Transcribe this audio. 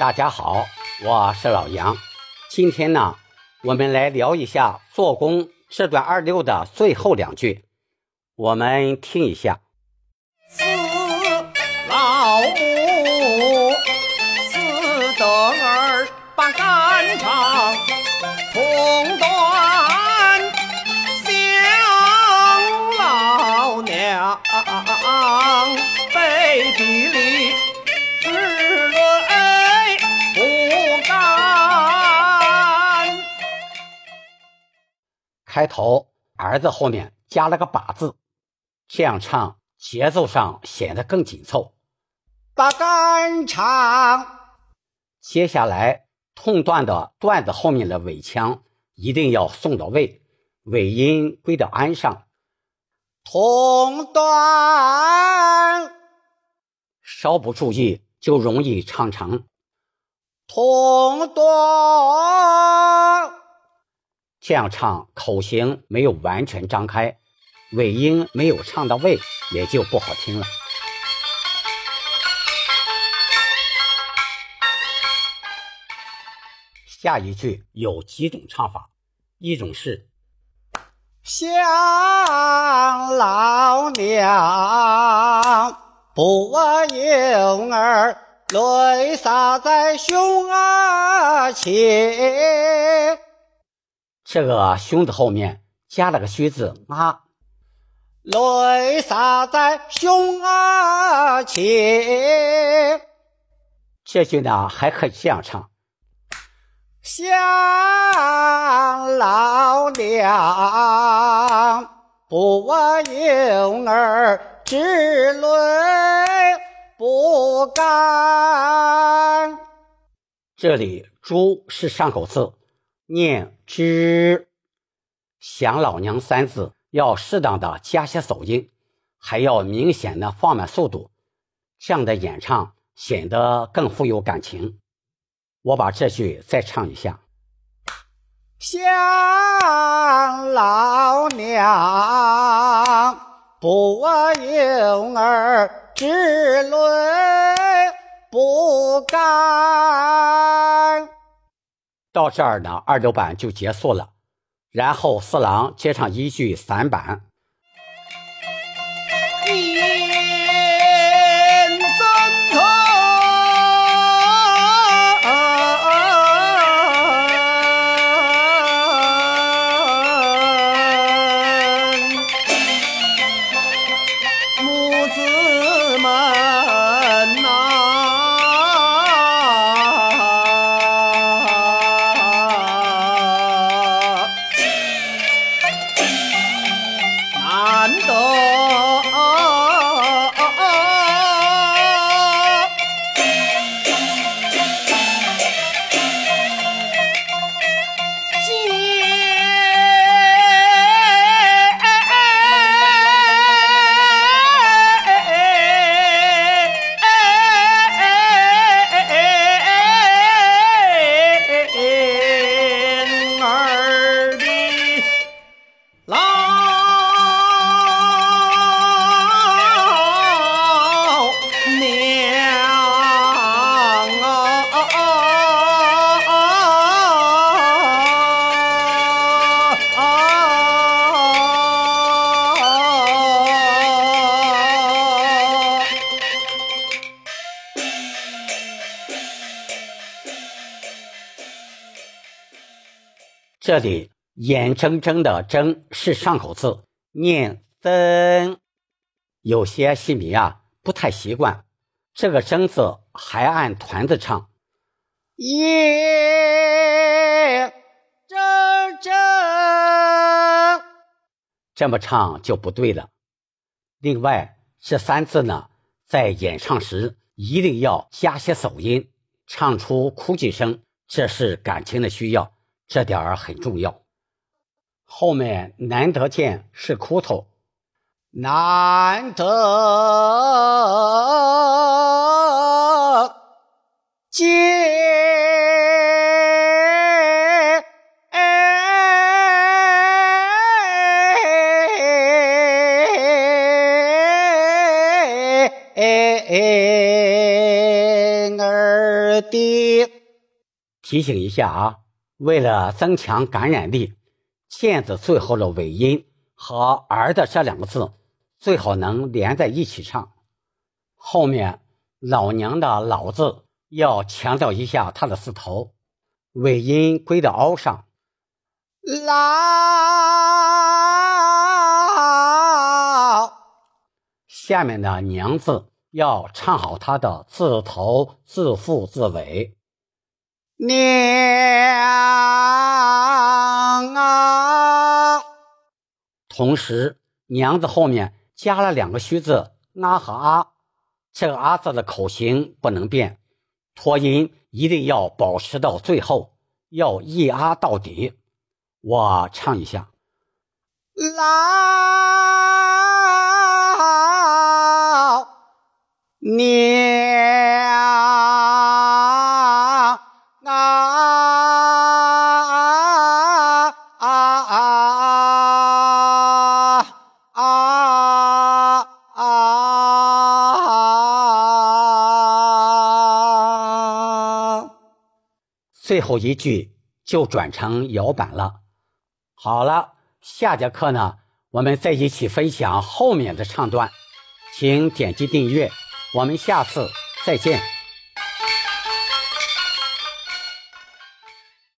大家好，我是老杨。今天呢，我们来聊一下《做工》这段二六的最后两句，我们听一下。四老母，四德儿把肝肠痛断，开头儿子后面加了个把字，这样唱节奏上显得更紧凑。把肝肠接下来痛断的段子后面的尾腔一定要送到位，尾音归到安上，痛断，稍不注意就容易唱成。痛断。这样唱口型没有完全张开，尾音没有唱到位，也就不好听了。下一句有几种唱法，一种是想老娘不婴儿，泪洒在胸儿前。这个“胸”的后面加了个虚字啊，泪洒在胸啊前。这句呢还可以这样唱。想老娘不婴儿，只泪不干。这里“猪”是上口字，念“之”。想老娘三字要适当的加些走音，还要明显的放慢速度，这样的演唱显得更富有感情。我把这句再唱一下。想老娘不婴儿，只泪不干。到这儿呢，二流板就结束了，然后四郎接上一句散板。这里眼睁睁的“睁”是上口字，念“增”。有些戏迷啊不太习惯，这个“睁”字还按团子唱，眼睁睁这么唱就不对了。另外，这三字呢，在演唱时一定要加些走音，唱出哭泣声，这是感情的需要，这点儿很重要。后面难得见是苦头，难得见儿的。提醒一下啊，为了增强感染力，毽子最后的尾音和儿的这两个字最好能连在一起唱。后面老娘的老字要强调一下它的字头，尾音归到凹上。老，下面的娘字要唱好它的字头、字腹、字尾。娘啊，同时娘字后面加了两个虚字啊和啊，这个啊字的口型不能变，拖音一定要保持到最后，要一啊到底。我唱一下，老娘最后一句就转成摇板了。好了，下节课呢，我们再一起分享后面的唱段，请点击订阅，我们下次再见。